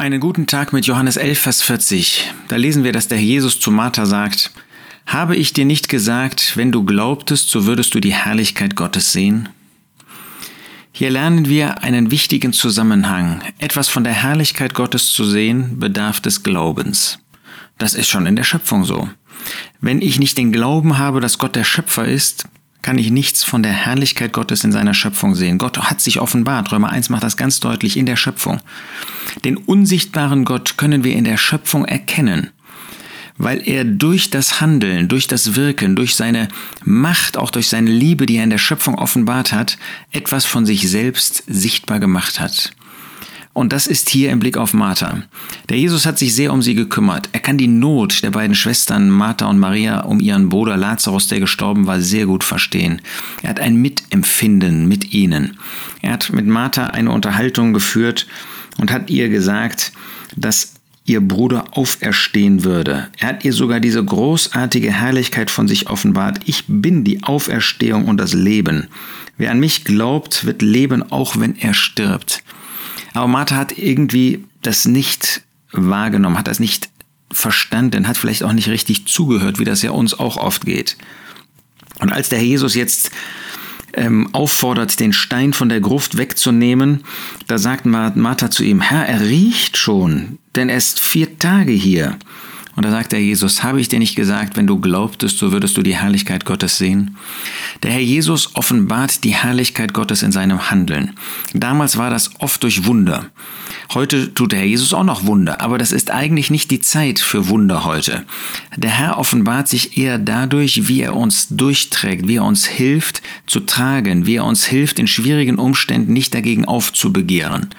Einen guten Tag mit Johannes 11, Vers 40. Da lesen wir, dass der Jesus zu Martha sagt, Habe ich dir nicht gesagt, wenn du glaubtest, so würdest du die Herrlichkeit Gottes sehen? Hier lernen wir einen wichtigen Zusammenhang. Etwas von der Herrlichkeit Gottes zu sehen, bedarf des Glaubens. Das ist schon in der Schöpfung so. Wenn ich nicht den Glauben habe, dass Gott der Schöpfer ist, kann ich nichts von der Herrlichkeit Gottes in seiner Schöpfung sehen. Gott hat sich offenbart. Römer 1 macht das ganz deutlich in der Schöpfung. Den unsichtbaren Gott können wir in der Schöpfung erkennen, weil er durch das Handeln, durch das Wirken, durch seine Macht, auch durch seine Liebe, die er in der Schöpfung offenbart hat, etwas von sich selbst sichtbar gemacht hat. Und das ist hier im Blick auf Martha. Der Jesus hat sich sehr um sie gekümmert. Er kann die Not der beiden Schwestern Martha und Maria um ihren Bruder Lazarus, der gestorben war, sehr gut verstehen. Er hat ein Mitempfinden mit ihnen. Er hat mit Martha eine Unterhaltung geführt und hat ihr gesagt, dass ihr Bruder auferstehen würde. Er hat ihr sogar diese großartige Herrlichkeit von sich offenbart. Ich bin die Auferstehung und das Leben. Wer an mich glaubt, wird leben, auch wenn er stirbt. Aber Martha hat irgendwie das nicht wahrgenommen, hat das nicht verstanden, hat vielleicht auch nicht richtig zugehört, wie das ja uns auch oft geht. Und als der Herr Jesus jetzt ähm, auffordert, den Stein von der Gruft wegzunehmen, da sagt Martha zu ihm, Herr, er riecht schon, denn er ist vier Tage hier. Und da sagt der Jesus, habe ich dir nicht gesagt, wenn du glaubtest, so würdest du die Herrlichkeit Gottes sehen? Der Herr Jesus offenbart die Herrlichkeit Gottes in seinem Handeln. Damals war das oft durch Wunder. Heute tut der Herr Jesus auch noch Wunder, aber das ist eigentlich nicht die Zeit für Wunder heute. Der Herr offenbart sich eher dadurch, wie er uns durchträgt, wie er uns hilft zu tragen, wie er uns hilft, in schwierigen Umständen nicht dagegen aufzubegehren.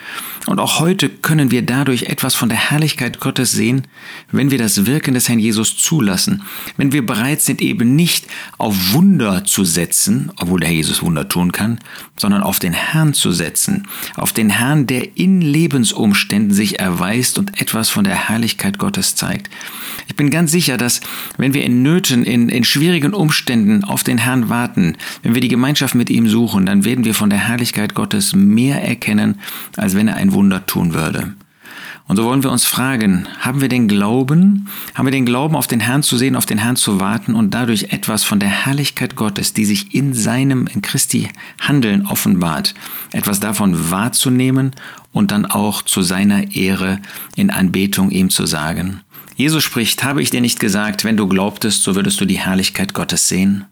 Und auch heute können wir dadurch etwas von der Herrlichkeit Gottes sehen, wenn wir das Wirken des Herrn Jesus zulassen, wenn wir bereit sind, eben nicht auf Wunder zu setzen, obwohl der Herr Jesus Wunder tun kann, sondern auf den Herrn zu setzen, auf den Herrn, der in Lebensumständen sich erweist und etwas von der Herrlichkeit Gottes zeigt. Ich bin ganz sicher, dass wenn wir in Nöten, in, in schwierigen Umständen auf den Herrn warten, wenn wir die Gemeinschaft mit ihm suchen, dann werden wir von der Herrlichkeit Gottes mehr erkennen, als wenn er ein Wunder tun würde. Und so wollen wir uns fragen, haben wir den Glauben, haben wir den Glauben auf den Herrn zu sehen, auf den Herrn zu warten und dadurch etwas von der Herrlichkeit Gottes, die sich in seinem, in Christi Handeln offenbart, etwas davon wahrzunehmen und dann auch zu seiner Ehre in Anbetung ihm zu sagen. Jesus spricht, habe ich dir nicht gesagt, wenn du glaubtest, so würdest du die Herrlichkeit Gottes sehen?